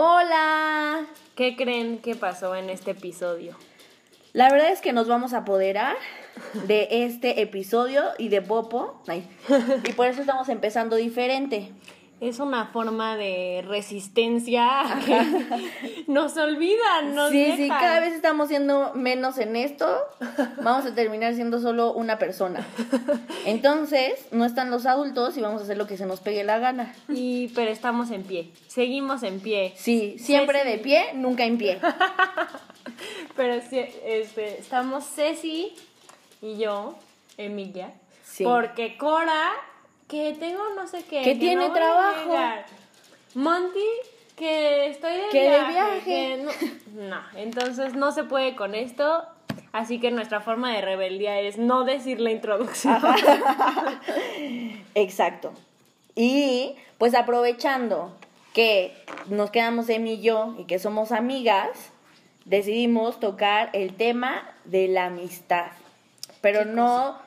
Hola. ¿Qué creen que pasó en este episodio? La verdad es que nos vamos a apoderar de este episodio y de Popo. Ay. Y por eso estamos empezando diferente. Es una forma de resistencia que nos olvidan, nos sí, sí, cada vez estamos siendo menos en esto. Vamos a terminar siendo solo una persona. Entonces, no están los adultos y vamos a hacer lo que se nos pegue la gana. Y pero estamos en pie, seguimos en pie. Sí, siempre Ceci. de pie, nunca en pie. Pero sí, este, estamos Ceci y yo, Emilia, Sí. porque Cora, que tengo no sé qué, Que tiene no trabajo. Monty, que estoy de Que de viaje. viaje. que no, no, entonces no se puede con esto. Así que nuestra forma de rebeldía es no decir la introducción. Exacto. Y pues aprovechando que nos quedamos Emi y yo y que somos amigas, decidimos tocar el tema de la amistad. Pero no,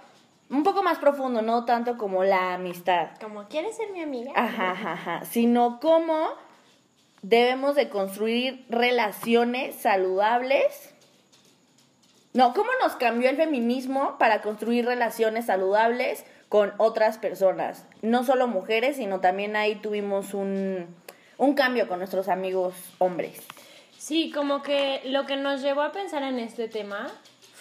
un poco más profundo, no tanto como la amistad. Como, ¿quieres ser mi amiga? Ajá, ajá, ajá. Sino cómo debemos de construir relaciones saludables. No, cómo nos cambió el feminismo para construir relaciones saludables con otras personas. No solo mujeres, sino también ahí tuvimos un, un cambio con nuestros amigos hombres. Sí, como que lo que nos llevó a pensar en este tema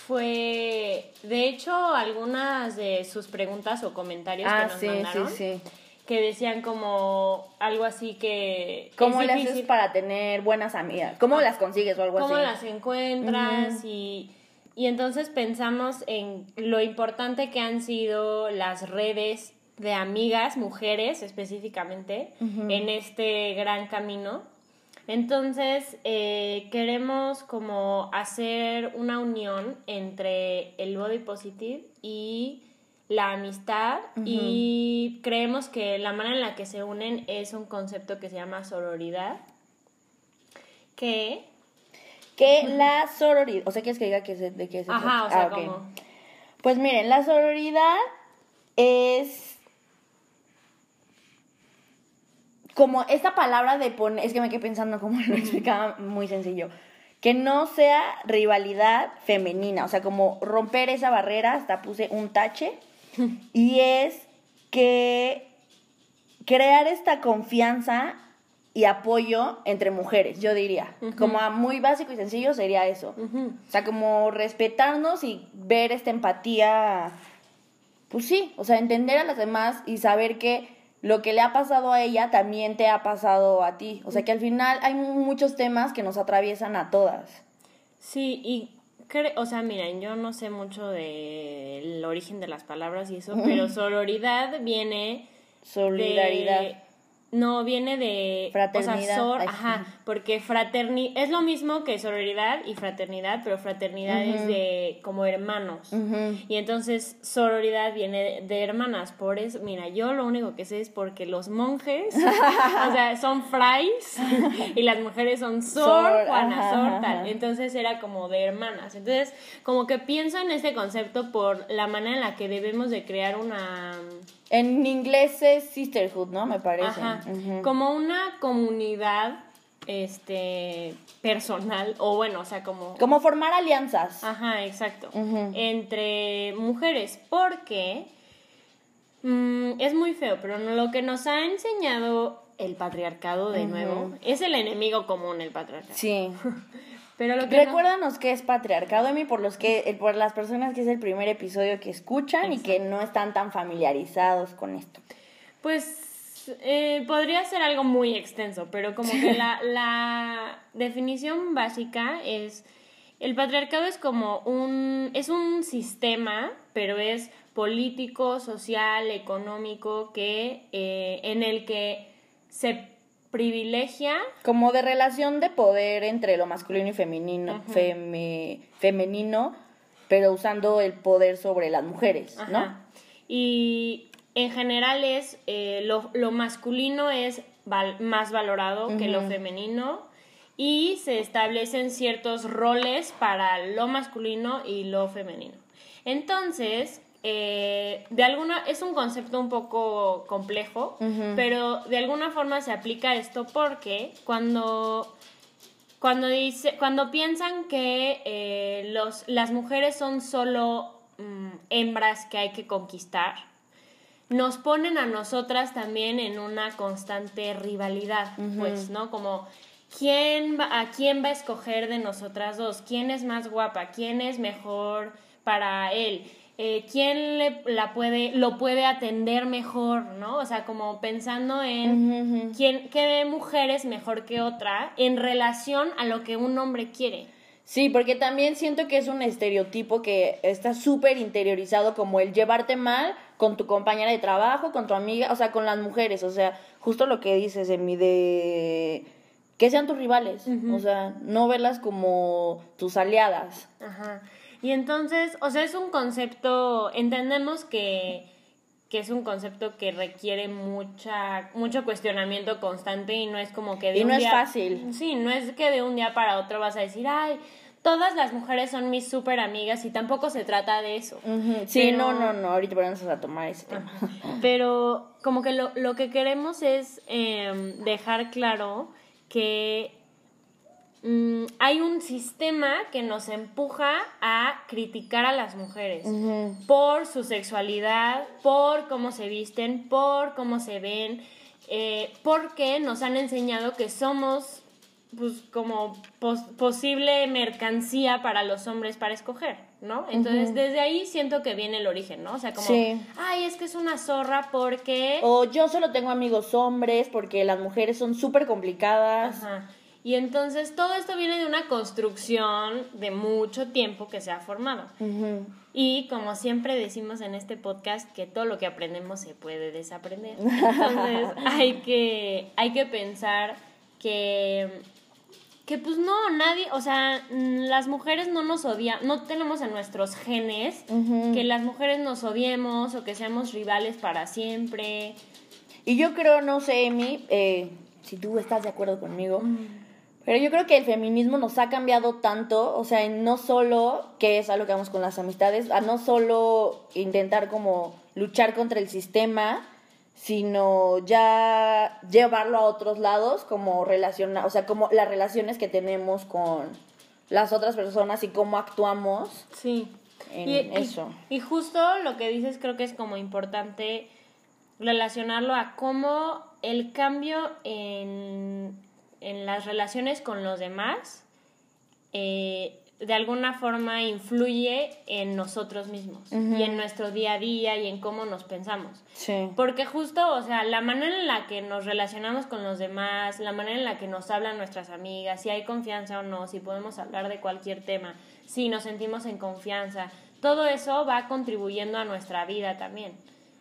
fue, de hecho, algunas de sus preguntas o comentarios Ah, que nos sí, mandaron, sí, sí. que decían como algo así que... ¿Cómo es le haces para tener buenas amigas? ¿Cómo las consigues o algo cómo así? las encuentras y, y entonces pensamos en lo importante que han sido las redes de amigas, mujeres específicamente, en este gran camino. Entonces, eh, queremos como hacer una unión entre el body positive y la amistad y creemos que la manera en la que se unen es un concepto que se llama sororidad, que Que la sororidad, o sea, ¿quieres que diga que se, de qué se Ajá, o sea, Ah, como... Pues miren, la sororidad es como esta palabra de poner, es que me quedé pensando cómo lo explicaba muy sencillo, que no sea rivalidad femenina, o sea, como romper esa barrera, hasta puse un tache, y es que crear esta confianza y apoyo entre mujeres, yo diría, como a muy básico y sencillo sería eso. O sea, como respetarnos y ver esta empatía, pues sí, o sea, entender a las demás y saber que lo que le ha pasado a ella también te ha pasado a ti. O sea, que al final hay muchos temas que nos atraviesan a todas. Sí, y, cre- o sea, miren, yo no sé mucho del origen de las palabras y eso, pero sororidad viene Solidaridad. de- no, viene de... O Fraternidad. sea, sor, ajá, porque fraterni es lo mismo que sororidad y fraternidad, pero fraternidad es de como hermanos. Y entonces sororidad viene de, de hermanas. Por eso, mira, yo lo único que sé es porque los monjes, o sea, son frais y las mujeres son sor, Juana, sor, tal. Entonces era como de hermanas. Entonces, como que pienso en este concepto por la manera en la que debemos de crear una... En inglés es sisterhood, ¿no? Me parece. Ajá, como una comunidad este personal o bueno, o sea, como Como formar alianzas. Ajá, exacto. Entre mujeres, porque mm, es muy feo, pero no- lo que nos ha enseñado el patriarcado de nuevo es el enemigo común, el patriarcado. Sí. Pero lo que no- Recuérdanos qué es patriarcado, Emi, por los que, eh, por las personas que es el primer episodio que escuchan y que no están tan familiarizados con esto. Pues eh, podría ser algo muy extenso, pero como que la, la definición básica es, el patriarcado es como un, es un sistema, pero es político, social, económico, que, eh, en el que se privilegia Como de relación de poder entre lo masculino y femenino, feme- femenino, pero usando el poder sobre las mujeres, ¿no? Y en general es eh, lo, lo masculino es val- más valorado que lo femenino y se establecen ciertos roles para lo masculino y lo femenino. Entonces, eh, de alguna, es un concepto un poco complejo, pero de alguna forma se aplica esto porque cuando, cuando, dice, cuando piensan que eh, los, las mujeres son solo mm, hembras que hay que conquistar, nos ponen a nosotras también en una constante rivalidad, pues, ¿no? Como quién va, a quién va a escoger de nosotras dos, quién es más guapa, quién es mejor para él. Eh, quién le, la puede, lo puede atender mejor, ¿no? O sea, como pensando en quién, qué mujer es mejor que otra en relación a lo que un hombre quiere. Sí, porque también siento que es un estereotipo que está súper interiorizado como el llevarte mal con tu compañera de trabajo, con tu amiga, o sea, con las mujeres, o sea, justo lo que dices, en mi de que sean tus rivales, o sea, no verlas como tus aliadas. Ajá. Y entonces, o sea, es un concepto, entendemos que, que es un concepto que requiere mucha, mucho cuestionamiento constante y no es como que de y no es fácil. Sí, no es que de un día para otro vas a decir, ay, todas las mujeres son mis súper amigas y tampoco se trata de eso. Sí, no, no, no, ahorita vamos a tomar ese tema. Pero como que lo, lo que queremos es em, dejar claro que Mm, hay un sistema que nos empuja a criticar a las mujeres por su sexualidad, por cómo se visten, por cómo se ven, eh, porque nos han enseñado que somos pues como posible mercancía para los hombres para escoger, ¿no? Entonces, desde ahí siento que viene el origen, ¿no? O sea, como, ay, es que es una zorra porque... O yo solo tengo amigos hombres porque las mujeres son súper complicadas. Ajá. Y entonces todo esto viene de una construcción de mucho tiempo que se ha formado. Y como siempre decimos en este podcast, que todo lo que aprendemos se puede desaprender. Entonces hay que, hay que pensar que, que pues no, nadie, o sea, las mujeres no nos odian, no tenemos en nuestros genes que las mujeres nos odiemos o que seamos rivales para siempre. Y yo creo, no sé, Emi, eh, si tú estás de acuerdo conmigo, pero yo creo que el feminismo nos ha cambiado tanto, o sea, no solo, que es algo que vamos con las amistades, a no solo intentar como luchar contra el sistema, sino ya llevarlo a otros lados, como relacionar, o sea, como las relaciones que tenemos con las otras personas y cómo actuamos. Sí. En eso. y justo lo que dices creo que es como importante relacionarlo a cómo el cambio en en las relaciones con los demás eh, de alguna forma influye en nosotros mismos y en nuestro día a día y en cómo nos pensamos. Porque justo, o sea, la manera en la que nos relacionamos con los demás, la manera en la que nos hablan nuestras amigas, si hay confianza o no, si podemos hablar de cualquier tema, si nos sentimos en confianza, todo eso va contribuyendo a nuestra vida también.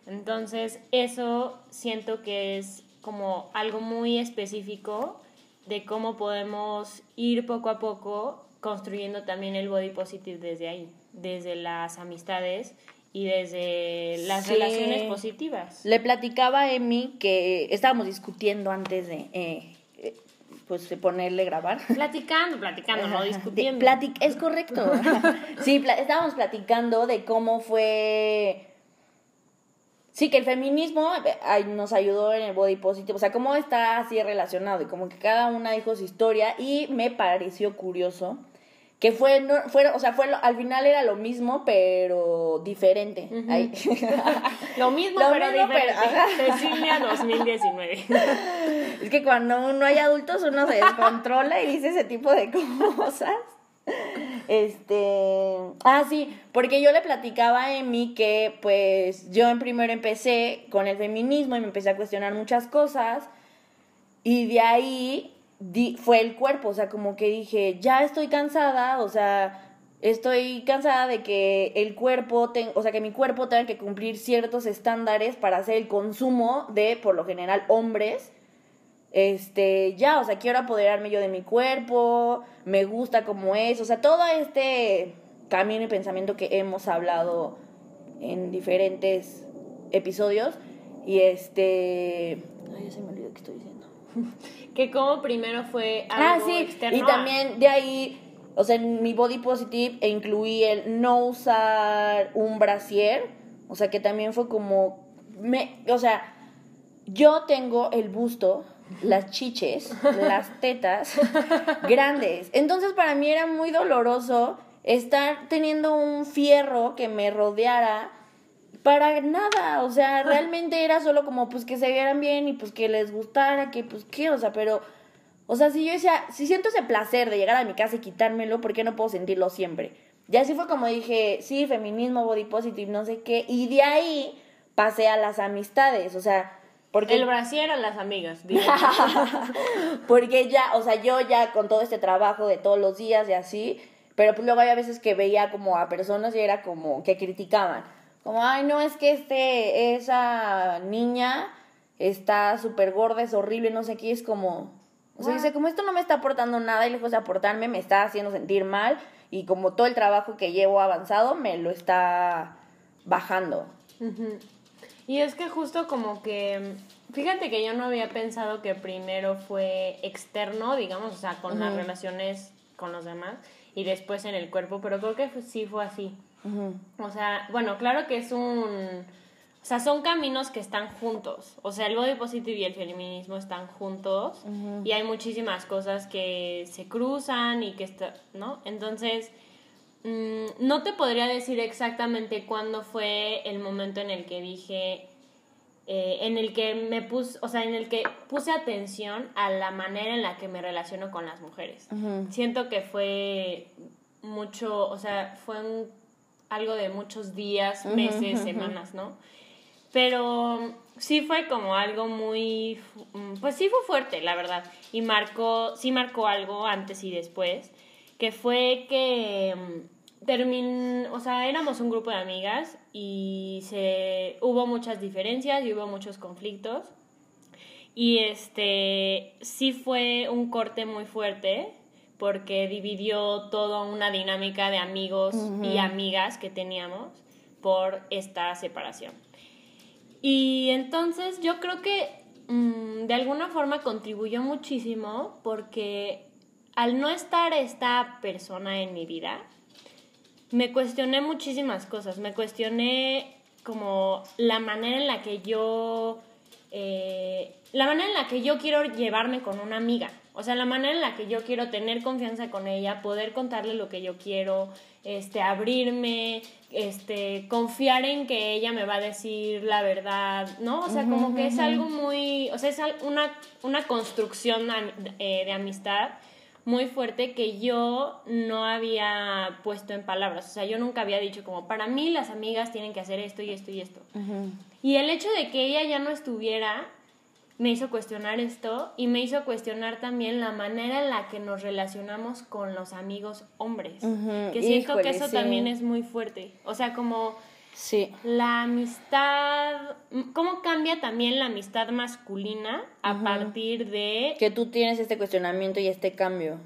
Entonces, eso siento que es como algo muy específico de cómo podemos ir poco a poco construyendo también el body positive desde ahí, desde las amistades y desde las relaciones positivas. Le platicaba a Emi que estábamos discutiendo antes de eh, eh pues ponerle grabar. Platicando, platicando, no discutiendo. es correcto. sí, estábamos platicando de cómo fue Sí, que el feminismo eh, nos ayudó en el body positive, o sea, cómo está así relacionado y como que cada una dijo su historia y me pareció curioso que fue, no, fue o sea, fue al final era lo mismo, pero diferente. lo mismo, pero diferente. Cecilia 2019. es que cuando no hay adultos uno se descontrola y dice ese tipo de cosas. Este, ah, sí, porque yo le platicaba a Emi que pues yo en primero empecé con el feminismo y me empecé a cuestionar muchas cosas y de ahí fue el cuerpo, o sea, como que dije, ya estoy cansada, o sea, estoy cansada de que el cuerpo, o sea, que mi cuerpo tenga que cumplir ciertos estándares para hacer el consumo de, por lo general, hombres este, ya, o sea, quiero apoderarme yo de mi cuerpo, me gusta como es, o sea, todo este camino y pensamiento que hemos hablado en diferentes episodios y este, ay, ya se me olvidó qué estoy diciendo. que como primero fue ah, algo ah, sí, y también de ahí, o sea, en mi body positive incluí el no usar un brasier O sea, que también fue como, me, o sea, yo tengo el busto, las chiches, las tetas grandes. Entonces para mí era muy doloroso estar teniendo un fierro que me rodeara para nada, o sea, realmente era solo como pues que se vieran bien y pues que les gustara, que pues qué, o sea, pero o sea, si yo decía, si siento ese placer de llegar a mi casa y quitármelo, ¿por qué no puedo sentirlo siempre? Y así fue como dije, sí, feminismo, body positive, no sé qué, y de ahí pasé a las amistades, o sea, porque el brasier a las amigas, porque ya, o sea, yo ya con todo este trabajo de todos los días y así, pero pues luego había veces que veía como a personas y era como que criticaban. Como, ay, no, es que este, esa niña está súper gorda, es horrible, no sé qué, es como... O sea, dice, como esto no me está aportando nada y lejos de aportarme, me está haciendo sentir mal y como todo el trabajo que llevo avanzado me lo está bajando. Y es que justo como que, fíjate que yo no había pensado que primero fue externo, digamos, o sea, con las relaciones con los demás, y después en el cuerpo, pero creo que sí fue así. O sea, bueno, claro que es un... O sea, son caminos que están juntos. O sea, el body positive y el feminismo están juntos y hay muchísimas cosas que se cruzan y que está, ¿no? Entonces, mm, no te podría decir exactamente cuándo fue el momento en el que dije, eh, en el que me puse, o sea, en el que puse atención a la manera en la que me relaciono con las mujeres. Siento que fue mucho, o sea, fue algo de muchos días, meses, semanas, ¿no? Pero sí fue como algo muy, pues sí fue fuerte, la verdad. Y marcó, sí marcó algo antes y después, que fue que termin, o sea, éramos un grupo de amigas y se hubo muchas diferencias y hubo muchos conflictos. Y este sí fue un corte muy fuerte porque dividió toda una dinámica de amigos y amigas que teníamos por esta separación. Y entonces yo creo que mm, de alguna forma contribuyó muchísimo porque al no estar esta persona en mi vida, me cuestioné muchísimas cosas. Me cuestioné como la manera en la que yo... Eh, la manera en la que yo quiero llevarme con una amiga. O sea, la manera en la que yo quiero tener confianza con ella, poder contarle lo que yo quiero, este, abrirme, este, confiar en que ella me va a decir la verdad, ¿no? O sea, como que es algo muy, o sea, es una, una construcción eh, de amistad muy fuerte que yo no había puesto en palabras. O sea, yo nunca había dicho como, para mí las amigas tienen que hacer esto y esto y esto. Y el hecho de que ella ya no estuviera me hizo cuestionar esto y me hizo cuestionar también la manera en la que nos relacionamos con los amigos hombres. Que siento que eso también es muy fuerte. O sea, como Sí. La amistad, ¿cómo cambia también la amistad masculina a partir de... Que tú tienes este cuestionamiento y este cambio.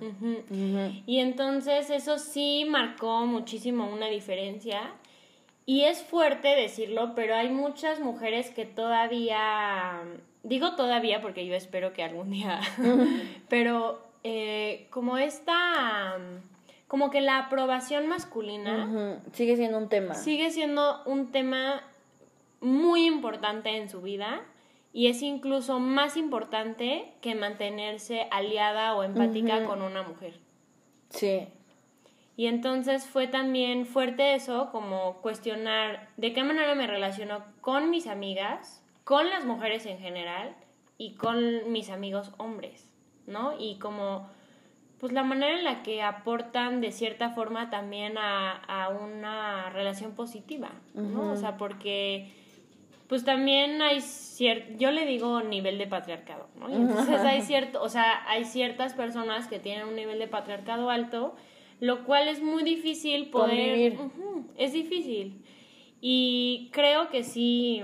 Y entonces eso sí marcó muchísimo una diferencia. Y es fuerte decirlo, pero hay muchas mujeres que todavía, digo todavía porque yo espero que algún día, pero eh, como esta como que la aprobación masculina sigue siendo un tema. Sigue siendo un tema muy importante en su vida y es incluso más importante que mantenerse aliada o empática con una mujer. Sí. Y entonces fue también fuerte eso, como cuestionar de qué manera me relaciono con mis amigas, con las mujeres en general y con mis amigos hombres, ¿no? Y como pues la manera en la que aportan de cierta forma también a, una relación positiva, ¿no? O sea, porque pues también hay cierto, yo le digo nivel de patriarcado, ¿no? entonces hay cierto, o sea, hay ciertas personas que tienen un nivel de patriarcado alto, lo cual es muy difícil poder, es difícil. Y creo que sí,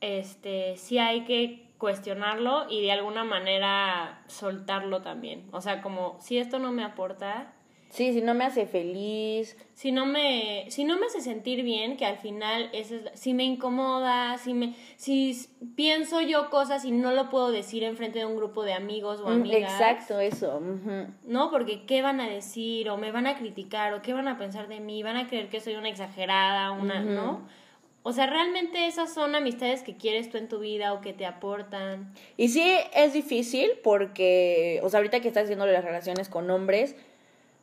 este, sí hay que cuestionarlo y de alguna manera soltarlo también. O sea, como si esto no me aporta. Sí, si no me hace feliz. Si no me, si no me hace sentir bien, que al final es, si me incomoda, si me, si pienso yo cosas y no lo puedo decir en frente de un grupo de amigos o mm, amigas. Exacto, eso. No, porque qué van a decir o me van a criticar o qué van a pensar de mí, van a creer que soy una exagerada, una, ¿no? O sea, realmente esas son amistades que quieres tú en tu vida o que te aportan. Y sí es difícil porque, o sea, ahorita que estás haciendo las relaciones con hombres,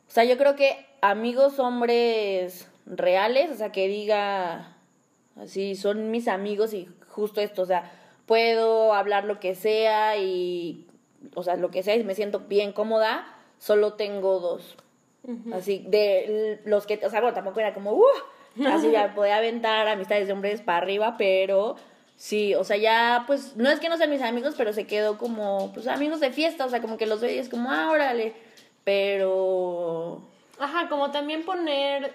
o sea, yo creo que amigos hombres reales, o sea, que diga así, son mis amigos y justo esto, o sea, puedo hablar lo que sea y, o sea, lo que sea y me siento bien cómoda, solo tengo dos. Así, de los que, o sea, bueno, tampoco era como, uh, así ya podía aventar amistades de hombres para arriba, pero sí, o sea, ya, pues, no es que no sean mis amigos, pero se quedó como, pues, amigos de fiesta, o sea, como que los veo y es como, ah, órale, pero... Ajá, como también poner...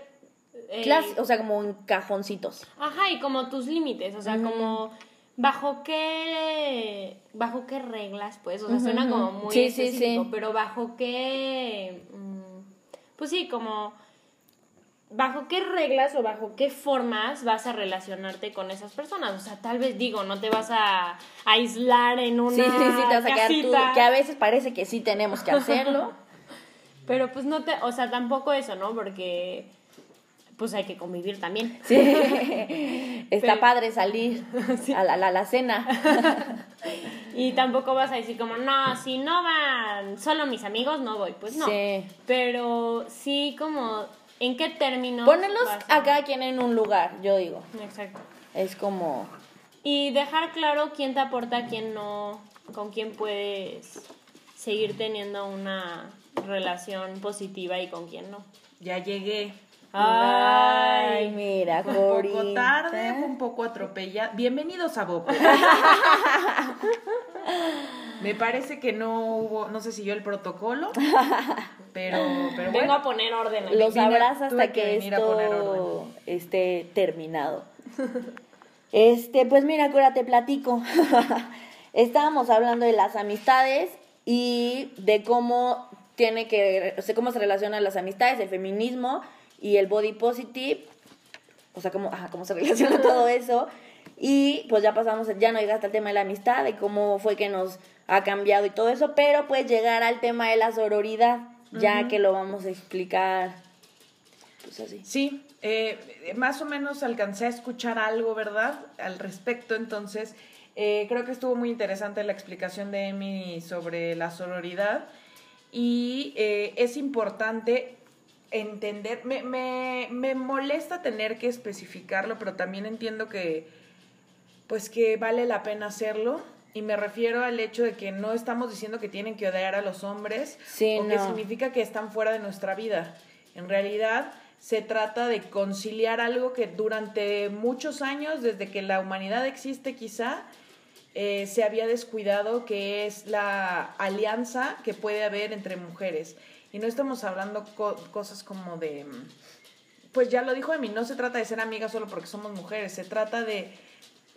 eh, o sea, como en cajoncitos. Ajá, y como tus límites, o sea, como bajo qué bajo qué reglas, pues, o sea, suena como muy Sí, sí, específico, sí. pero bajo qué mm, pues sí, como bajo qué reglas o bajo qué formas vas a relacionarte con esas personas, o sea, tal vez digo, no te vas a aislar en una Sí, sí, sí, te vas a quedar tú, que a veces parece que sí tenemos que hacerlo. pero pues no te, o sea, tampoco eso, ¿no? Porque pues hay que convivir también. Sí, está Pero- padre salir a, la, a la cena. Y tampoco vas a decir como, no, si no van solo mis amigos, no voy. Pues no. Sí. Pero sí como, ¿en qué términos? Ponerlos a- a cada quien en un lugar, yo digo. Exacto. Es como... Y dejar claro quién te aporta, quién no, con quién puedes seguir teniendo una relación positiva y con quién no. Ya llegué. Ay, mira, Fue un poco tarde, fue un poco atropellada. Bienvenidos a Bope. Me parece que no hubo, no se siguió el protocolo, pero, pero Vengo a poner orden aquí. Los tuve hasta que que esto esté terminado. Este, pues mira, Cora, te platico. Estábamos hablando de las amistades y de cómo tiene que, o sea, cómo se relacionan las amistades, el feminismo y el body positive. O sea, cómo, ajá, cómo se relaciona todo eso. Y pues ya pasamos, ya no llegaste al tema de la amistad, de cómo fue que nos ha cambiado y todo eso, pero pues llegar al tema de la sororidad, ya que lo vamos a explicar, pues así. Sí, eh, más o menos alcancé a escuchar algo, ¿verdad? Al respecto, entonces eh, creo que estuvo muy interesante la explicación de Emi sobre la sororidad y eh, es importante entender, me, me, me molesta tener que especificarlo, pero también entiendo que pues que vale la pena hacerlo. Y me refiero al hecho de que no estamos diciendo que tienen que odiar a los hombres Sí, o que no. significa que están fuera de nuestra vida. En realidad se trata de conciliar algo que durante muchos años, desde que la humanidad existe quizá, eh, se había descuidado, que es la alianza que puede haber entre mujeres. Y no estamos hablando co- cosas como de, pues ya lo dijo Emi, no se trata de ser amigas solo porque somos mujeres, se trata de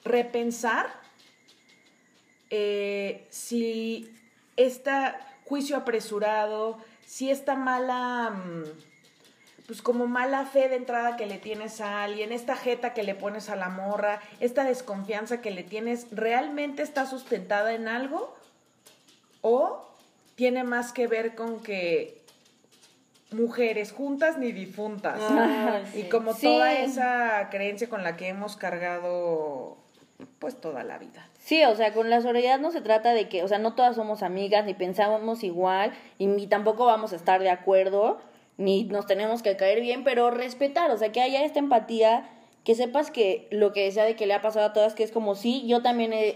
repensar eh, si este juicio apresurado, si esta mala, mm, pues como mala fe de entrada que le tienes a alguien, esta jeta que le pones a la morra, esta desconfianza que le tienes, ¿realmente está sustentada en algo? ¿O tiene más que ver con que mujeres juntas ni difuntas? Ah, Y sí. como Sí. toda esa creencia con la que hemos cargado pues toda la vida. Sí, o sea, con la sororidad no se trata de que, o sea, no todas somos amigas, ni pensamos igual, y ni tampoco vamos a estar de acuerdo, ni nos tenemos que caer bien, pero respetar, o sea, que haya esta empatía, que sepas que lo que decía de que le ha pasado a todas, que es como, sí, yo también he,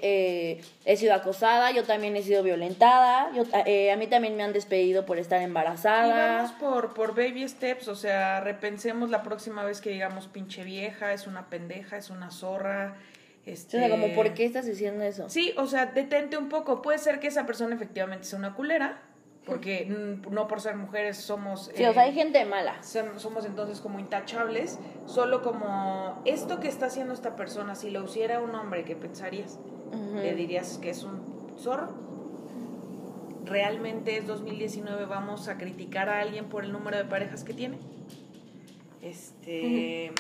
eh, sido acosada, yo también he sido violentada, yo, eh, a mí también me han despedido por estar Y embarazada. vamos por, por baby steps, o sea, repensemos la próxima vez que digamos pinche vieja, es una pendeja, es una zorra. Este... O sea, como, ¿por qué estás diciendo eso? Sí, o sea, detente un poco. Puede ser que esa persona efectivamente sea una culera, porque mm, no por ser mujeres somos... Sí, o eh, sea, hay gente mala. som- somos entonces como intachables, solo como esto que está haciendo esta persona, si lo hiciera un hombre, ¿qué pensarías? Ujú. ¿Le dirías que es un zorro? ¿Realmente es 2019 vamos a criticar a alguien por el número de parejas que tiene? Este,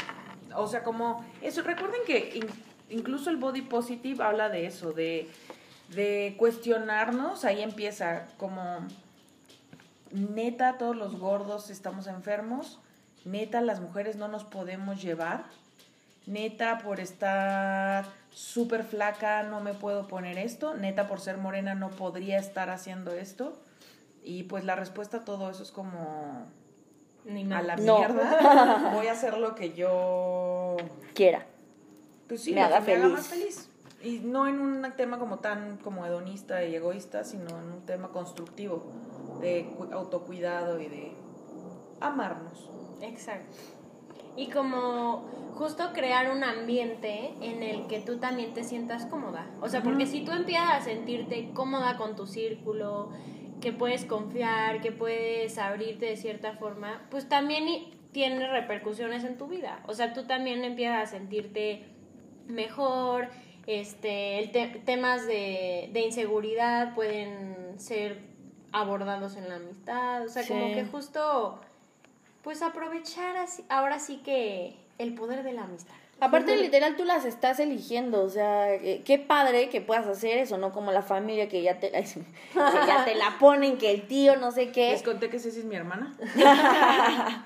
o sea, como eso, recuerden que in- incluso el body positive habla de eso, de, de cuestionarnos, ahí empieza como neta todos los gordos estamos enfermos, neta las mujeres no nos podemos llevar, neta por estar súper flaca no me puedo poner esto, neta por ser morena no podría estar haciendo esto. Y pues la respuesta a todo eso es como Ni a la. No. mierda. Voy a hacer lo que yo Quiera. Pues sí, Me haga me haga más feliz. Y no en un tema como tan como hedonista y egoísta, sino en un tema constructivo de cu- autocuidado y de amarnos. Exacto. Y como justo crear un ambiente en el que tú también te sientas cómoda. O sea, porque si tú empiezas a sentirte cómoda con tu círculo, que puedes confiar, que puedes abrirte de cierta forma, pues también tiene repercusiones en tu vida. O sea, tú también empiezas a sentirte mejor, este, el te- temas de, de inseguridad pueden ser abordados en la amistad. O sea, como que justo pues aprovechar así, ahora sí que el poder de la amistad. Aparte, literal, tú las estás eligiendo, o sea, eh, qué padre que puedas hacer eso, no como la familia que ya te, que ya te la ponen, que el tío no sé qué. Les conté que Ceci es mi hermana.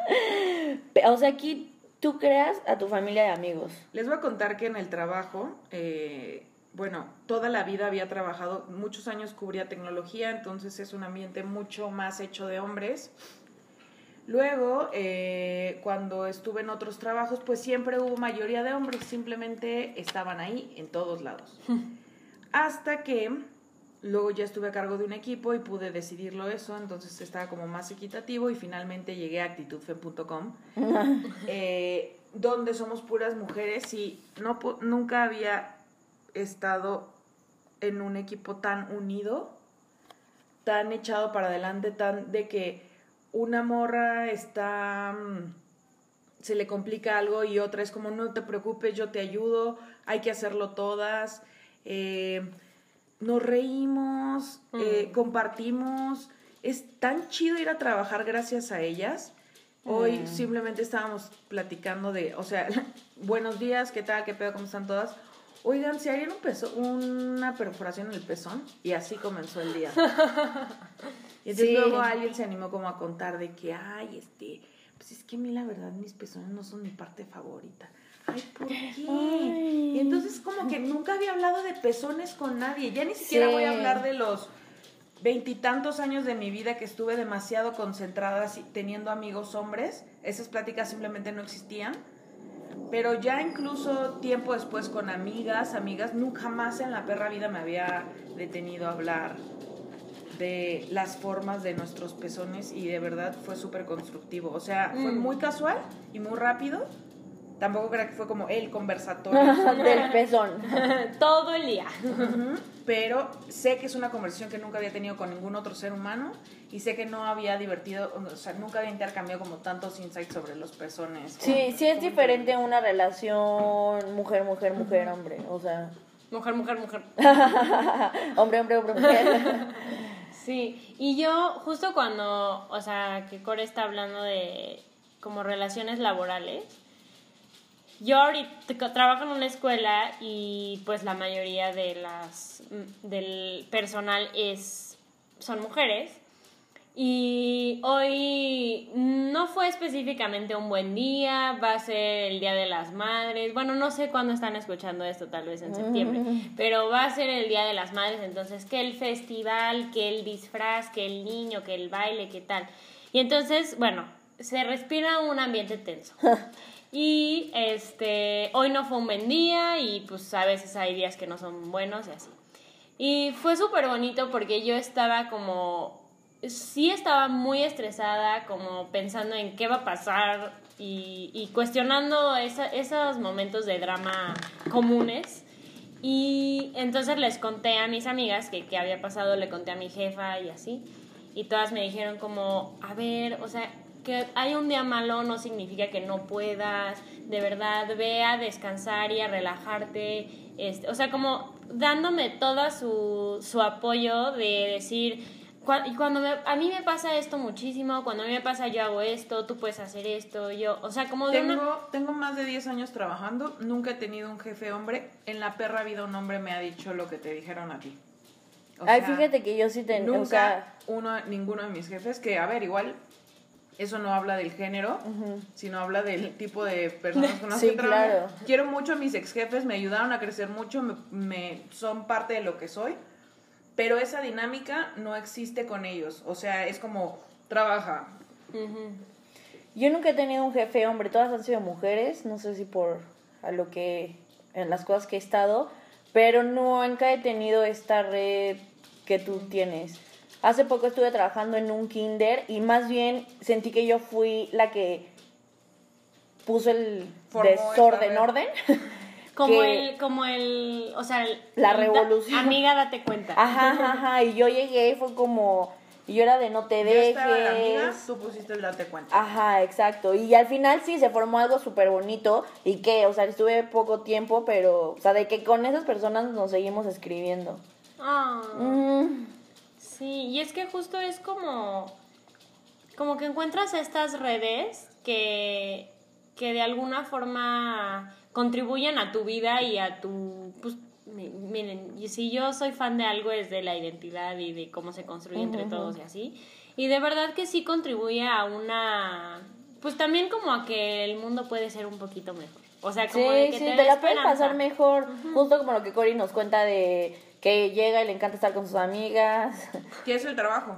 O sea, aquí tú creas a tu familia de amigos. Les voy a contar que en el trabajo, eh, bueno, toda la vida había trabajado, muchos años cubría tecnología, entonces es un ambiente mucho más hecho de hombres. Luego, eh, cuando estuve en otros trabajos, pues siempre hubo mayoría de hombres, simplemente estaban ahí en todos lados. Hasta que luego ya estuve a cargo de un equipo y pude decidirlo eso, entonces estaba como más equitativo y finalmente llegué a actitudfe.com, eh, donde somos puras mujeres y no, nunca había estado en un equipo tan unido, tan echado para adelante, tan de que una morra está mm, se le complica algo y otra es como no te preocupes, yo te ayudo, hay que hacerlo todas. eh, nos reímos, eh, compartimos. Es tan chido ir a trabajar gracias a ellas. Hoy simplemente estábamos platicando de, o sea, buenos días, ¿qué tal? ¿Qué pedo? ¿Cómo están todas? Oigan, ¿se harían un pezo, una perforación en el pezón? Y así comenzó el día. Y entonces Sí. luego alguien se animó como a contar de que, ay, este, pues es que a mí la verdad mis pezones no son mi parte favorita. Ay, ¿por qué? Y entonces como que nunca había hablado de pezones con nadie. Ya ni siquiera Sí. voy a hablar de los veintitantos años de mi vida que estuve demasiado concentrada teniendo amigos hombres. Esas pláticas simplemente no existían. Pero ya incluso tiempo después con amigas, amigas, nunca más en la perra vida me había detenido a hablar de las formas de nuestros pezones y de verdad fue súper constructivo. O sea, fue Mm. muy casual y muy rápido. Tampoco creo que fue como el conversatorio. Del pezón. Todo el día. Pero sé que es una conversación que nunca había tenido con ningún otro ser humano y sé que no había divertido, o sea, nunca había intercambiado como tantos insights sobre los pezones. Sí, con- sí es diferente una relación mujer, mujer, mujer, hombre. O sea, Mujer, mujer, mujer. hombre, hombre, hombre, mujer. Sí, y yo justo cuando, o sea, que Core está hablando de como relaciones laborales, yo ahorita trabajo en una escuela y pues la mayoría de las mm, del personal es son mujeres y hoy no fue específicamente un buen día, va a ser el Día de las Madres. Bueno, no sé cuándo están escuchando esto, tal vez en septiembre, pero va a ser el Día de las Madres, entonces que el festival, que el disfraz, que el niño, que el baile, que tal. Y entonces, bueno, se respira un ambiente tenso. Y este, hoy no fue un buen día y pues a veces hay días que no son buenos y así. Y fue súper bonito porque yo estaba como, sí estaba muy estresada, como pensando en qué va a pasar y, cuestionando esos momentos de drama comunes. Y entonces les conté a mis amigas que, que había pasado, le conté a mi jefa y así. Y todas me dijeron como, a ver, o sea, que hay un día malo no significa que no puedas, de verdad, ve a descansar y a relajarte, este, o sea, como dándome todo su, su apoyo de decir, cua- y cuando me- a mí me pasa esto muchísimo, cuando a mí me pasa yo hago esto, tú puedes hacer esto, yo, o sea, como de una... Tengo, tengo más de 10 años trabajando, nunca he tenido un jefe hombre. En la perra vida un hombre me ha dicho lo que te dijeron a ti. O Ay, sea, fíjate que yo sí tengo, Nunca o sea, uno, ninguno de mis jefes, que a ver, igual eso no habla del género, sino habla del tipo de personas con las Sí, que trabajo. claro. Quiero mucho a mis ex jefes, me ayudaron a crecer mucho, me, me- son parte de lo que soy, pero esa dinámica no existe con ellos. O sea, es como trabaja. Yo nunca he tenido un jefe hombre, todas han sido mujeres, no sé si por a lo que, en las cosas que he estado, pero nunca he tenido esta red que tú tienes. Hace poco estuve trabajando en un kinder y más bien sentí que yo fui la que puso el Formó desorden orden. Como el, como el, o sea, el- La el da- revolución. amiga, date cuenta. Ajá, ajá, ajá, y yo llegué y fue como, y yo era de no te Yo estaba dejes. amiga, tú pusiste el date cuenta. Ajá, exacto. Y al final sí se formó algo súper bonito y que, o sea, estuve poco tiempo, pero, o sea, de que con esas personas nos seguimos escribiendo. Ah. Mm, Sí, y es que justo es como, como que encuentras estas redes que, que de alguna forma contribuyen a tu vida y a tu, pues, mi- miren, y si yo soy fan de algo es de la identidad y de cómo se construye entre todos y así, y de verdad que sí contribuye a una, pues también como a que el mundo puede ser un poquito mejor. O sea, como de que sí, te te, la puedes pasar mejor. Justo como lo que Cory nos cuenta de que llega y le encanta estar con sus amigas. ¿Qué es el trabajo?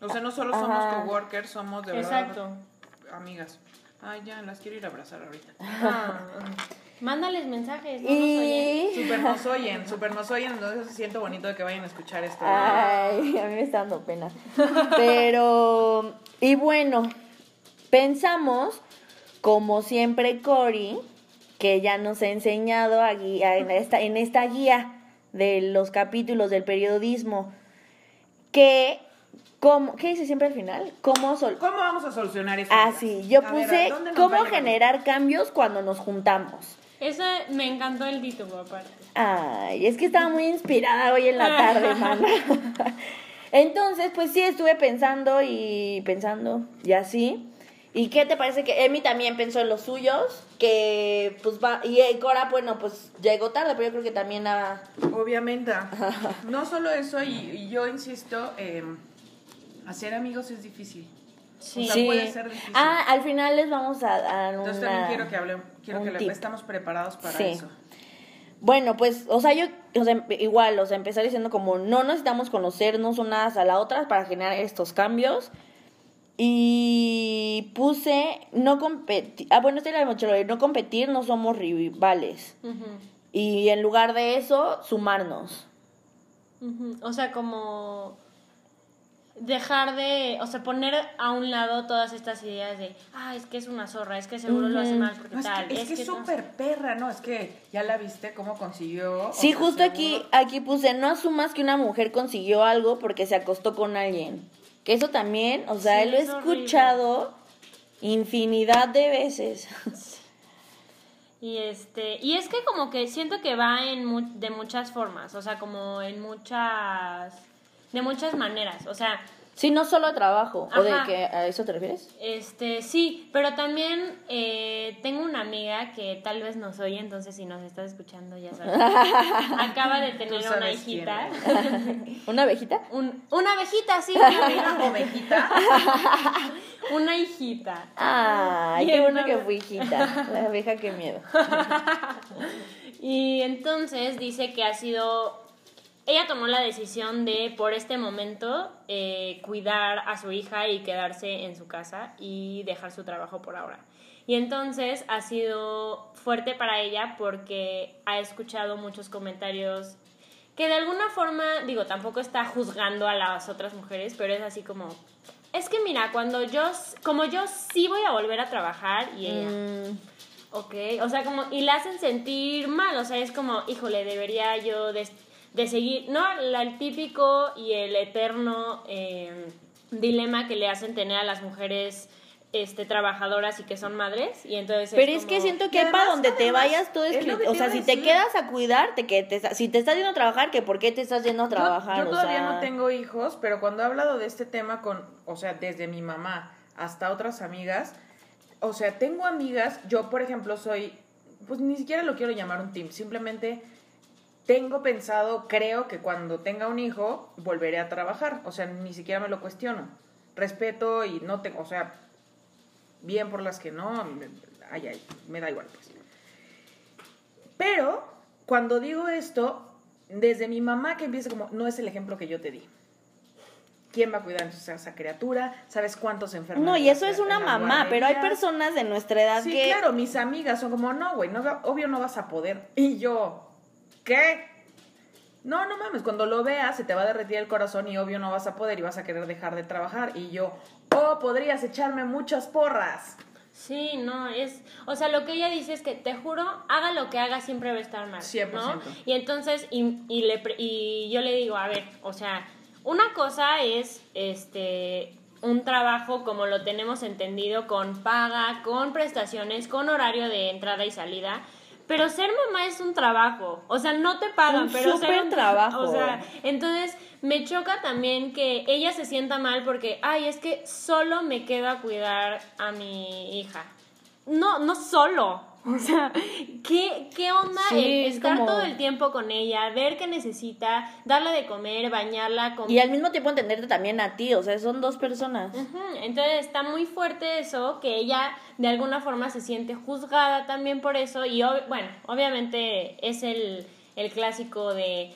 O sea, no solo somos Ajá. coworkers, somos de Exacto. verdad amigas. Ay, ya, las quiero ir a abrazar ahorita. Ah, mándales mensajes, no nos oyen. Y... Super nos oyen, super nos oyen, entonces siento bonito de que vayan a escuchar esto. Ay, a mí me está dando pena. Pero, y bueno, pensamos, como siempre, Cory, que ya nos ha enseñado a guía- en, esta, en esta guía de los capítulos del periodismo, que, como, ¿qué dice siempre al final? ¿Cómo sol ¿Cómo vamos a solucionar esto? Ah, sí, yo A puse ¿a dónde nos va cómo generar cambios cuando nos juntamos. Esa me encantó el título aparte. Ay, es que estaba muy inspirada hoy en la tarde, mana. Entonces, pues sí, estuve pensando y pensando y así. ¿Y qué te parece que Emi también pensó en los suyos? Que pues va, y eh, Cora, bueno, pues llegó tarde, pero yo creo que también. Obviamente. No solo eso, y, y yo insisto, eh, hacer amigos es difícil. Sí. O sea, puede ser difícil. Ah, al final les vamos a dar Entonces una- también quiero que hablemos, quiero que le- estamos preparados para Sí. eso. Bueno, pues, o sea, yo, o sea, igual, o sea, empezar diciendo como no necesitamos conocernos unas a la otra para generar estos cambios. Y puse no competir, ah, bueno, este era el mochilo, no competir, no somos rivales. Y en lugar de eso, sumarnos. O sea, como dejar de, o sea, poner a un lado todas estas ideas de, ah, es que es una zorra, es que seguro lo hace mal porque No, es tal. que es que es no- súper perra, ¿no? Es que ya la viste cómo consiguió. Sí, justo seguro- aquí, aquí puse, no asumas que una mujer consiguió algo porque se acostó con alguien. Que eso también, o sea, Sí, lo he es horrible. escuchado infinidad de veces. Y este, y es que como que siento que va en mu- de muchas formas, o sea, como en muchas de muchas maneras, o sea, Sí, no solo trabajo. ¿O de que a eso te refieres? Este, sí, pero también eh, tengo una amiga que tal vez nos oye, entonces si nos estás escuchando ya sabes. Acaba de tener una hijita. ¿Una abejita? Un- una abejita, sí, una ovejita. Una hijita. Ay, Y qué bueno que fui hijita. La abeja, qué miedo. Y entonces dice que ha sido. Ella tomó la decisión de, por este momento, eh, cuidar a su hija y quedarse en su casa y dejar su trabajo por ahora. Y entonces ha sido fuerte para ella porque ha escuchado muchos comentarios que de alguna forma, digo, tampoco está juzgando a las otras mujeres, pero es así como, es que mira, cuando yo, como yo sí voy a volver a trabajar y ella, Mm, Ok, o sea, como, y la hacen sentir mal, o sea, es como, híjole, debería yo de, de seguir, ¿no? La- el típico y el eterno eh, dilema que le hacen tener a las mujeres este, trabajadoras y que son madres, y entonces... Pero es que como- siento que para además- donde te vayas todo es, que, o te sea, si te quedas a cuidarte, que te, si te estás yendo a trabajar, que por qué te estás yendo a trabajar, Yo, todavía sea, no tengo hijos, pero cuando he hablado de este tema con, o sea, desde mi mamá hasta otras amigas, o sea, tengo amigas, yo por ejemplo soy, pues ni siquiera lo quiero llamar un team, simplemente tengo pensado, creo que cuando tenga un hijo volveré a trabajar, o sea, ni siquiera me lo cuestiono. Respeto y no tengo, o sea, bien por las que no, ay, ay, me da igual pues. Pero cuando digo esto, desde mi mamá que empieza como, no es el ejemplo que yo te di. ¿Quién va a cuidar a esa criatura? ¿Sabes cuántos enfermos? No, y eso es una mamá, pero hay personas de nuestra edad sí, que... claro, mis amigas son como, no, güey, no, obvio no vas a poder. Y yo, ¿qué? No, no mames, cuando lo veas se te va a derretir el corazón y obvio no vas a poder y vas a querer dejar de trabajar. Y yo, oh, podrías echarme muchas porras. Sí, no, es, o sea, lo que ella dice es que te juro, haga lo que haga, siempre va a estar mal, 100%. ¿no? Y entonces, y, y, le, y yo le digo, a ver, o sea, una cosa es, este, un trabajo como lo tenemos entendido, con paga, con prestaciones, con horario de entrada y salida, pero ser mamá es un trabajo, o sea, no te pagan, Un pero ser súper un trabajo. O sea, entonces me choca también que ella se sienta mal porque, ay, es que solo me quedo a cuidar a mi hija. No, no solo. O sea, ¿qué, qué onda Sí, el es estar como- todo el tiempo con ella, ver qué necesita, darle de comer, bañarla, Y al mismo tiempo entenderte también a ti, o sea, son dos personas. Entonces está muy fuerte eso, que ella de alguna forma se siente juzgada también por eso. Y bueno, obviamente es el, el clásico de,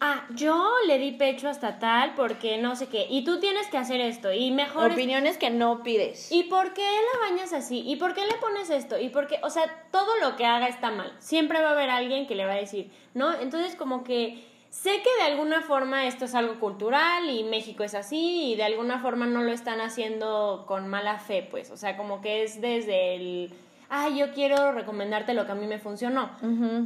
ah, yo le di pecho hasta tal porque no sé qué, y tú tienes que hacer esto, y mejor... es- Opiniones que no pides. ¿Y por qué la bañas así? ¿Y por qué le pones esto? ¿Y por qué? O sea, todo lo que haga está mal. Siempre va a haber alguien que le va a decir, ¿no? Entonces, como que sé que de alguna forma esto es algo cultural y México es así y de alguna forma no lo están haciendo con mala fe, pues. O sea, como que es desde el, ah, yo quiero recomendarte lo que a mí me funcionó.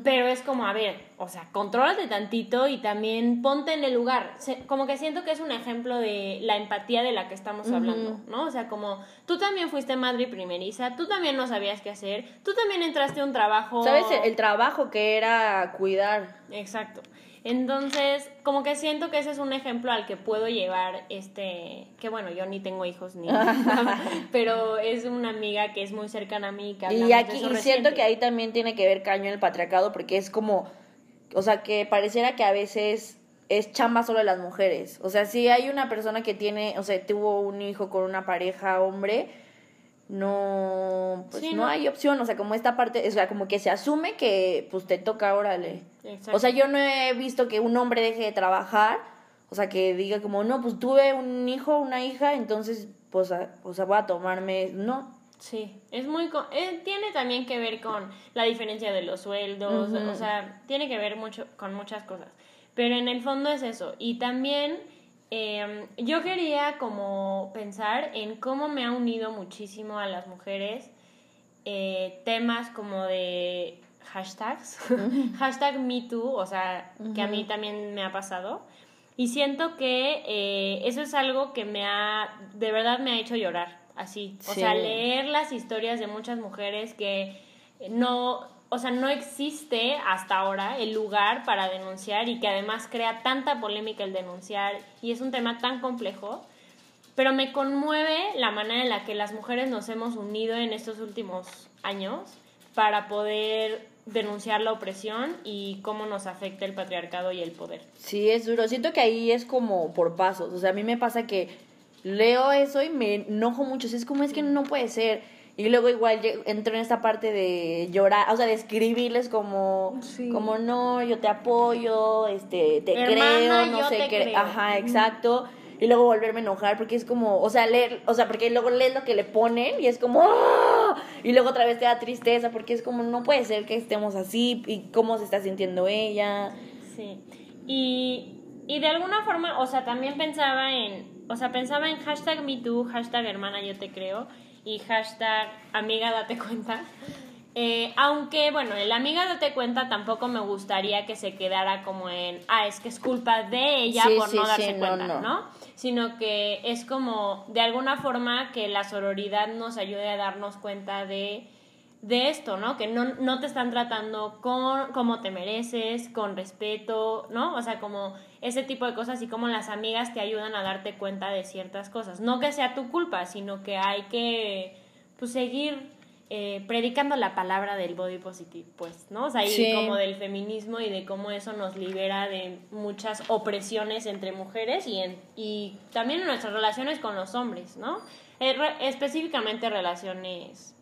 Pero es como, a ver, o sea, contrólate tantito y también ponte en el lugar. Se- como que siento que es un ejemplo de la empatía de la que estamos hablando, ¿no? O sea, como tú también fuiste madre primeriza, tú también no sabías qué hacer, tú también entraste a un trabajo. ¿Sabes? El trabajo que era cuidar. Exacto. Entonces, como que siento que ese es un ejemplo al que puedo llevar este, que bueno, yo ni tengo hijos ni pero es una amiga que es muy cercana a mí. Que Y aquí y siento que ahí también tiene que ver caño el patriarcado porque es como, o sea, que pareciera que a veces es chamba solo de las mujeres. O sea, si hay una persona que tiene, o sea, tuvo un hijo con una pareja hombre, no, pues Sí, no, no. hay opción. O sea, como esta parte, o sea, como que se asume que pues te toca, órale. Exacto. O sea, yo no he visto que un hombre deje de trabajar, o sea, que diga como, no, pues tuve un hijo, una hija, entonces, pues, a- o sea, voy a tomarme, no. Sí, es muy... co- eh, tiene también que ver con la diferencia de los sueldos, o sea, tiene que ver mucho con muchas cosas. Pero en el fondo es eso. Y también eh, yo quería como pensar en cómo me ha unido muchísimo a las mujeres eh, temas como de hashtags, hashtag MeToo, o sea, que a mí también me ha pasado. Y siento que eh, eso es algo que me ha, de verdad me ha hecho llorar, así. O Sí. sea, leer las historias de muchas mujeres que no, o sea, no existe hasta ahora el lugar para denunciar y que además crea tanta polémica el denunciar y es un tema tan complejo. Pero me conmueve la manera en la que las mujeres nos hemos unido en estos últimos años para poder denunciar la opresión y cómo nos afecta el patriarcado y el poder. Sí, es duro. Siento que ahí es como por pasos. O sea, a mí me pasa que leo eso y me enojo mucho. Es como es que no puede ser. Y luego igual entro en esta parte de llorar, o sea, de escribirles como, Sí. como no, yo te apoyo, este, te Hermana, creo, no sé qué. Ajá, exacto. Y luego volverme a enojar porque es como, o sea, leer, o sea, porque luego lees lo que le ponen y es como, ¡ah! y luego otra vez te da tristeza porque es como, no puede ser que estemos así y cómo se está sintiendo ella. Sí. Y, y de alguna forma, o sea, también pensaba en, o sea, pensaba en hashtag MeToo, hashtag hermana yo te creo y hashtag amiga date cuenta. Eh, aunque, bueno, el amiga date cuenta tampoco me gustaría que se quedara como en, ah, es que es culpa de ella Sí, por sí, no sí, darse no, cuenta, no. ¿no? Sino que es como, de alguna forma, que la sororidad nos ayude a darnos cuenta de de esto, ¿no? Que no, no te están tratando con como te mereces, con respeto, ¿no? O sea, como ese tipo de cosas y como las amigas te ayudan a darte cuenta de ciertas cosas. No que sea tu culpa, sino que hay que pues, seguir eh, predicando la palabra del body positive, pues, ¿no? O sea, y como del feminismo y de cómo eso nos libera de muchas opresiones entre mujeres y, en, y también en nuestras relaciones con los hombres, ¿no? Eh, específicamente relaciones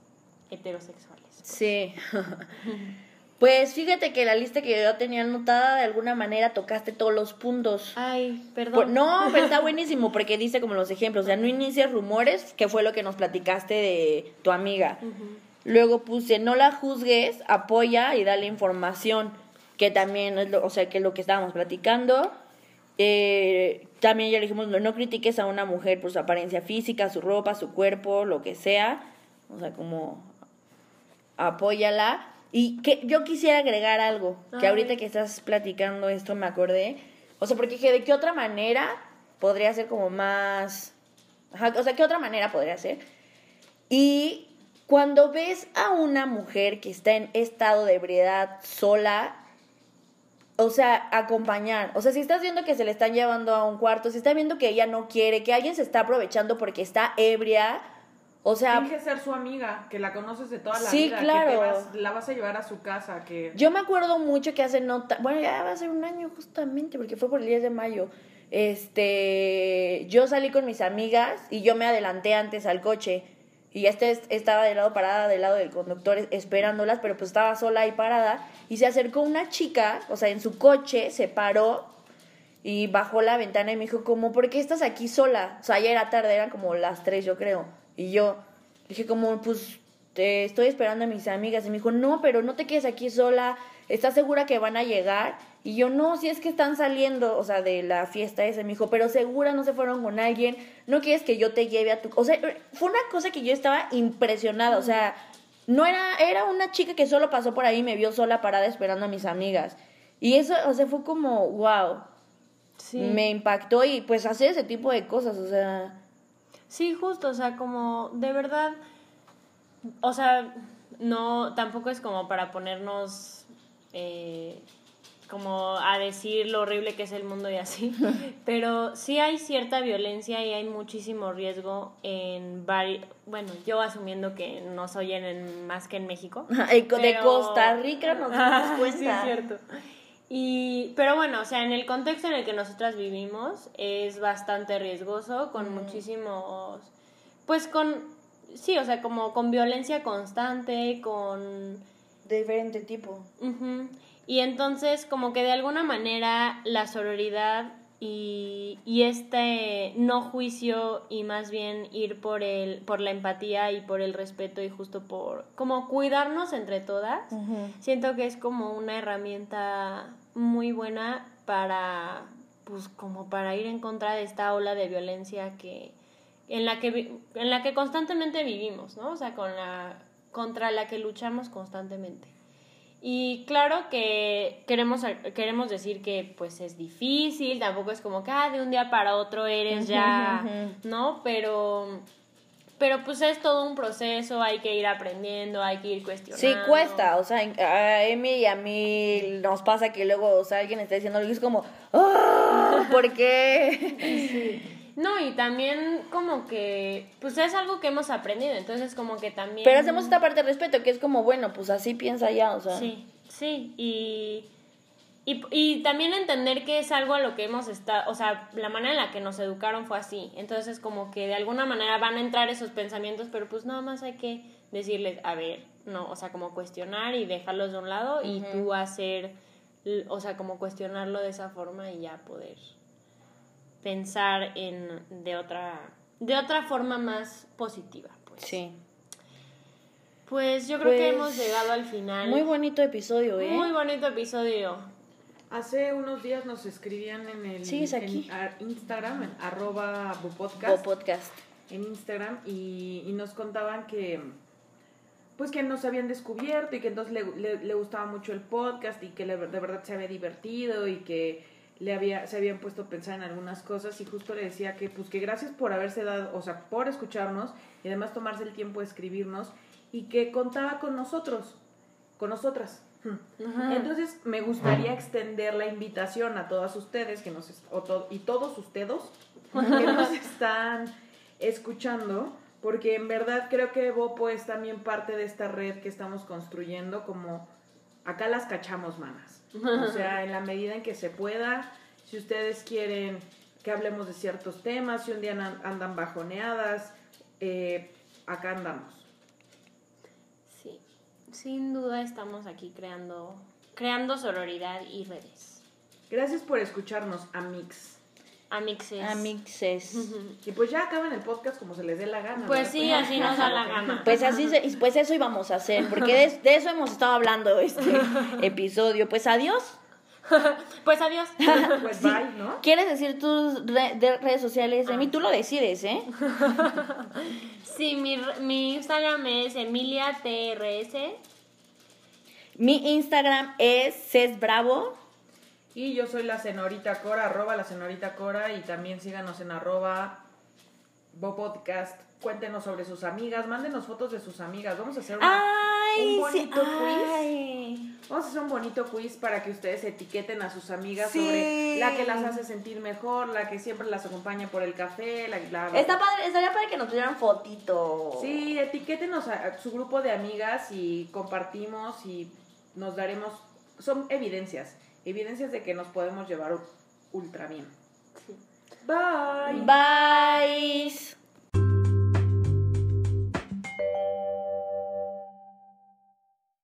heterosexuales. Sí. Pues fíjate que la lista que yo tenía anotada, de alguna manera tocaste todos los puntos. Ay, perdón. no, pero está buenísimo porque dice como los ejemplos. O sea, no inicies rumores, que fue lo que nos platicaste de tu amiga. Luego puse, no la juzgues, apoya y dale información, que también es lo, o sea, que es lo que estábamos platicando. Eh, también ya le dijimos, no, no critiques a una mujer por su apariencia física, su ropa, su cuerpo, lo que sea. O sea, como apóyala. Y que yo quisiera agregar algo, que ahorita que estás platicando esto me acordé. O sea, porque dije, ¿de qué otra manera podría ser como más... o sea, ¿qué otra manera podría ser? Y cuando ves a una mujer que está en estado de ebriedad sola, o sea, acompañar. O sea, si estás viendo que se le están llevando a un cuarto, si estás viendo que ella no quiere, que alguien se está aprovechando porque está ebria, o sea, que ser su amiga, que la conoces de toda la sí, vida, claro. que la vas a llevar a su casa, que Yo me acuerdo mucho que hace nota, bueno, ya va a ser un año justamente porque fue por el 10 de mayo. Este, yo salí con mis amigas y yo me adelanté antes al coche y este estaba de lado parada del lado del conductor esperándolas, pero pues estaba sola ahí parada y se acercó una chica, o sea, en su coche, se paró y bajó la ventana y me dijo como, ¿por qué estás aquí sola? O sea, ya era tarde, eran como las 3 yo creo. Y yo dije como, pues te estoy esperando a mis amigas. Y me dijo, no, pero no te quedes aquí sola. ¿Estás segura que van a llegar? Y yo, no, si es que están saliendo, o sea, de la fiesta esa. Me dijo, pero segura no se fueron con alguien. No quieres que yo te lleve a tu... O sea, fue una cosa que yo estaba impresionada. O sea, no era... Era una chica que solo pasó por ahí y me vio sola parada esperando a mis amigas. Y eso, o sea, fue como, wow. Sí. Me impactó y pues hacer ese tipo de cosas, o sea... Sí, justo, o sea, como de verdad, o sea, no, tampoco es como para ponernos eh, como a decir lo horrible que es el mundo y así, pero sí hay cierta violencia y hay muchísimo riesgo en varios, bueno, yo asumiendo que nos oyen en, más que en México. De Costa Rica nos damos cuenta. sí, es cierto. Y, pero bueno, o sea, en el contexto en el que nosotras vivimos es bastante riesgoso, con muchísimos, pues con, sí, o sea, como con violencia constante, con... De diferente tipo. Y entonces, como que de alguna manera la sororidad y, y, este no juicio y más bien ir por el por la empatía y por el respeto y justo por como cuidarnos entre todas siento que es como una herramienta muy buena para, pues como para ir en contra de esta ola de violencia que, en la que, en la que constantemente vivimos, ¿no? O sea, con la, contra la que luchamos constantemente. Y claro que queremos, queremos decir que pues es difícil, tampoco es como que ah, de un día para otro eres ya, ¿no? Pero pero pues es todo un proceso, hay que ir aprendiendo, hay que ir cuestionando. Sí, cuesta, o sea, a Emi y a mí nos pasa que luego, o sea, alguien está diciendo algo y es como, ¡Oh! ¿por qué? No, y también como que, pues es algo que hemos aprendido, entonces como que también... Pero hacemos esta parte de respeto, que es como, bueno, pues así piensa ya, o sea... Sí, sí, y y, y, también entender que es algo a lo que hemos estado, o sea, la manera en la que nos educaron fue así. Entonces, como que de alguna manera van a entrar esos pensamientos, pero pues nada más hay que decirles, a ver, no, o sea, como cuestionar y dejarlos de un lado y tú hacer, o sea, como cuestionarlo de esa forma y ya poder pensar en de otra de otra forma más positiva, pues. Sí. Pues yo creo que pues, hemos llegado al final. Muy bonito episodio, ¿eh? Muy bonito episodio. Hace unos días nos escribían en el Instagram, en arroba Bopodcast. En Instagram y, nos contaban que pues que nos habían descubierto y que entonces le, gustaba mucho el podcast y que de verdad se había divertido y que le había, se habían puesto a pensar en algunas cosas y justo le decía que pues que gracias por haberse dado, o sea, por escucharnos y además tomarse el tiempo de escribirnos y que contaba con nosotros, con nosotras. Entonces me gustaría extender la invitación a todas ustedes que nos y todos ustedes que nos están escuchando porque en verdad creo que Bopo es también parte de esta red que estamos construyendo, como acá las cachamos, manas. O sea, en la medida en que se pueda, si ustedes quieren que hablemos de ciertos temas, si un día an- andan bajoneadas, eh, acá andamos. Sí, sin duda estamos aquí creando, creando sororidad y redes. Gracias por escucharnos, Amix. Amixes. Amixes. Y pues ya acaban el podcast como se les dé la gana. Pues ¿verdad? sí, así nos da la gana. Pues así, se- y pues eso íbamos a hacer, porque de, de eso hemos estado hablando este episodio. Pues adiós. Pues adiós. Pues bye, ¿no? ¿Quieres decir tus re- de redes sociales, Emi? Tú lo decides, ¿eh? Sí, mi, mi Instagram es EmiliaTRS. Mi Instagram es cesbravo. Y yo soy la senorita Cora, arroba la senorita Cora y también síganos en arroba Bopodcast. Cuéntenos sobre sus amigas, mándenos fotos de sus amigas. Vamos a hacer una- Ay, un sí. bonito quiz. ay. Vamos a hacer un bonito quiz para que ustedes etiqueten a sus amigas Sí. sobre la que las hace sentir mejor, la que siempre las acompaña por el café, la, la- Está padre, estaría padre que nos tuvieran fotito. Sí, etiquétenos a, a su grupo de amigas y compartimos y nos daremos... Son evidencias, evidencias de que nos podemos llevar ultra bien. Bye. Bye.